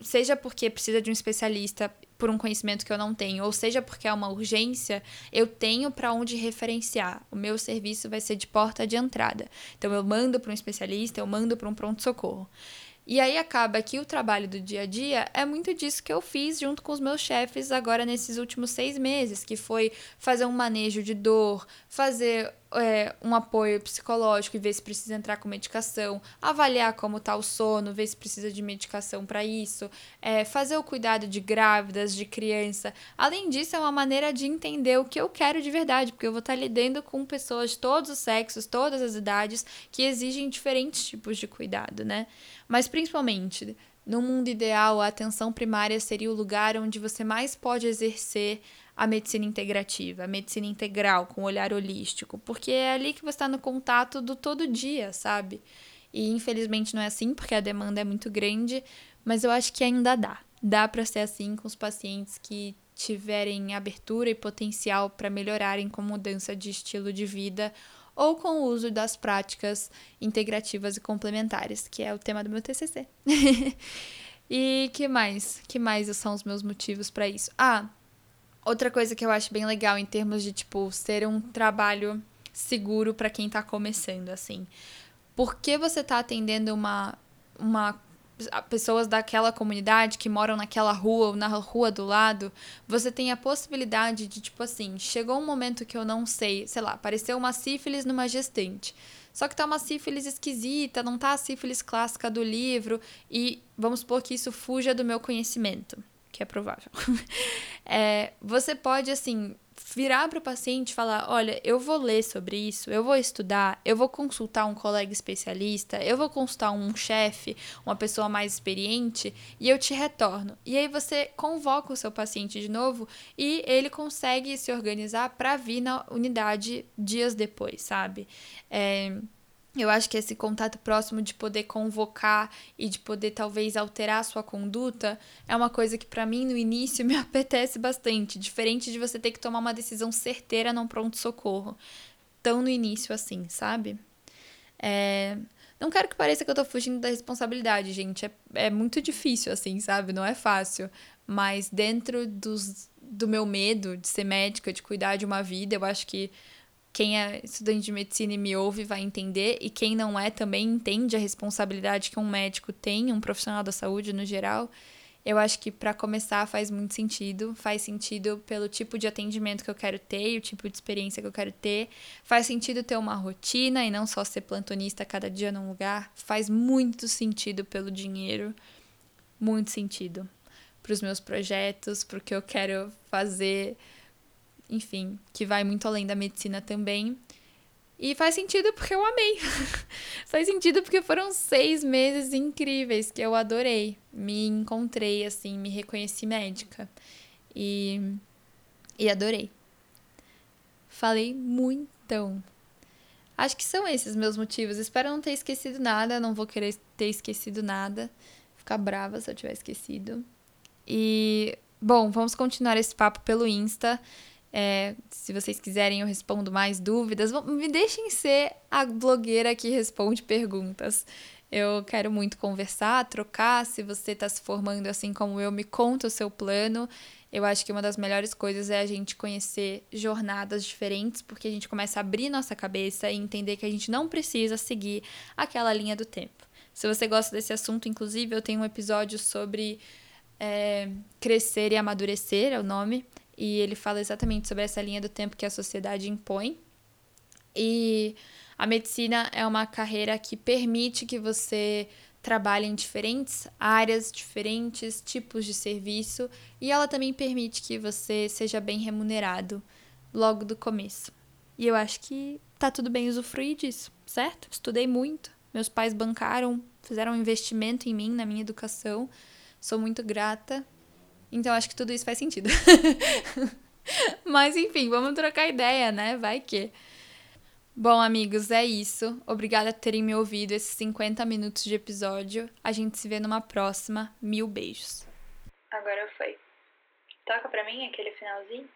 seja porque precisa de um especialista por um conhecimento que eu não tenho, ou seja porque é uma urgência, eu tenho para onde referenciar. O meu serviço vai ser de porta de entrada. Então eu mando para um especialista, eu mando para um pronto-socorro. E aí acaba que o trabalho do dia a dia é muito disso que eu fiz junto com os meus chefes agora nesses últimos seis meses, que foi fazer um manejo de dor, fazer é, um apoio psicológico e ver se precisa entrar com medicação, avaliar como tá o sono, ver se precisa de medicação para isso, é, fazer o cuidado de grávidas, de criança. Além disso, é uma maneira de entender o que eu quero de verdade, porque eu vou estar tá lidando com pessoas de todos os sexos, todas as idades, que exigem diferentes tipos de cuidado, né? Mas principalmente, no mundo ideal, a atenção primária seria o lugar onde você mais pode exercer a medicina integrativa, a medicina integral, com olhar holístico, porque é ali que você está no contato do todo dia, sabe? E infelizmente não é assim, porque a demanda é muito grande, mas eu acho que ainda dá. Dá para ser assim com os pacientes que tiverem abertura e potencial para melhorarem com mudança de estilo de vida ou com o uso das práticas integrativas e complementares, que é o tema do meu TCC. [LAUGHS] e que mais? Que mais são os meus motivos para isso? Ah, Outra coisa que eu acho bem legal em termos de, tipo, ser um trabalho seguro para quem tá começando, assim. Porque você tá atendendo uma, uma pessoas daquela comunidade que moram naquela rua ou na rua do lado, você tem a possibilidade de, tipo assim, chegou um momento que eu não sei, sei lá, apareceu uma sífilis numa gestante. Só que tá uma sífilis esquisita, não tá a sífilis clássica do livro, e vamos supor que isso fuja do meu conhecimento que é provável. [LAUGHS] é, você pode, assim, virar para o paciente e falar: olha, eu vou ler sobre isso, eu vou estudar, eu vou consultar um colega especialista, eu vou consultar um chefe, uma pessoa mais experiente e eu te retorno. E aí você convoca o seu paciente de novo e ele consegue se organizar para vir na unidade dias depois, sabe? É eu acho que esse contato próximo de poder convocar e de poder talvez alterar a sua conduta é uma coisa que para mim no início [LAUGHS] me apetece bastante, diferente de você ter que tomar uma decisão certeira num pronto socorro. Tão no início assim, sabe? É... Não quero que pareça que eu tô fugindo da responsabilidade, gente. É, é muito difícil, assim, sabe? Não é fácil. Mas dentro dos, do meu medo de ser médica, de cuidar de uma vida, eu acho que quem é estudante de medicina e me ouve vai entender, e quem não é também entende a responsabilidade que um médico tem, um profissional da saúde no geral. Eu acho que para começar faz muito sentido, faz sentido pelo tipo de atendimento que eu quero ter e o tipo de experiência que eu quero ter. Faz sentido ter uma rotina e não só ser plantonista cada dia num lugar. Faz muito sentido pelo dinheiro, muito sentido para os meus projetos, porque eu quero fazer enfim, que vai muito além da medicina também. E faz sentido porque eu amei. [LAUGHS] faz sentido porque foram seis meses incríveis que eu adorei. Me encontrei, assim, me reconheci médica. E, e adorei. Falei muitão. Acho que são esses meus motivos. Espero não ter esquecido nada. Não vou querer ter esquecido nada. Ficar brava se eu tiver esquecido. E, bom, vamos continuar esse papo pelo Insta. É, se vocês quiserem, eu respondo mais dúvidas. Me deixem ser a blogueira que responde perguntas. Eu quero muito conversar, trocar. Se você está se formando assim como eu, me conta o seu plano. Eu acho que uma das melhores coisas é a gente conhecer jornadas diferentes, porque a gente começa a abrir nossa cabeça e entender que a gente não precisa seguir aquela linha do tempo. Se você gosta desse assunto, inclusive, eu tenho um episódio sobre é, crescer e amadurecer, é o nome e ele fala exatamente sobre essa linha do tempo que a sociedade impõe. E a medicina é uma carreira que permite que você trabalhe em diferentes áreas, diferentes tipos de serviço, e ela também permite que você seja bem remunerado logo do começo. E eu acho que tá tudo bem usufruir disso, certo? Estudei muito, meus pais bancaram, fizeram um investimento em mim, na minha educação. Sou muito grata então acho que tudo isso faz sentido. [LAUGHS] Mas enfim, vamos trocar ideia, né? Vai que. Bom, amigos, é isso. Obrigada por terem me ouvido esses 50 minutos de episódio. A gente se vê numa próxima. Mil beijos. Agora foi. Toca pra mim aquele finalzinho.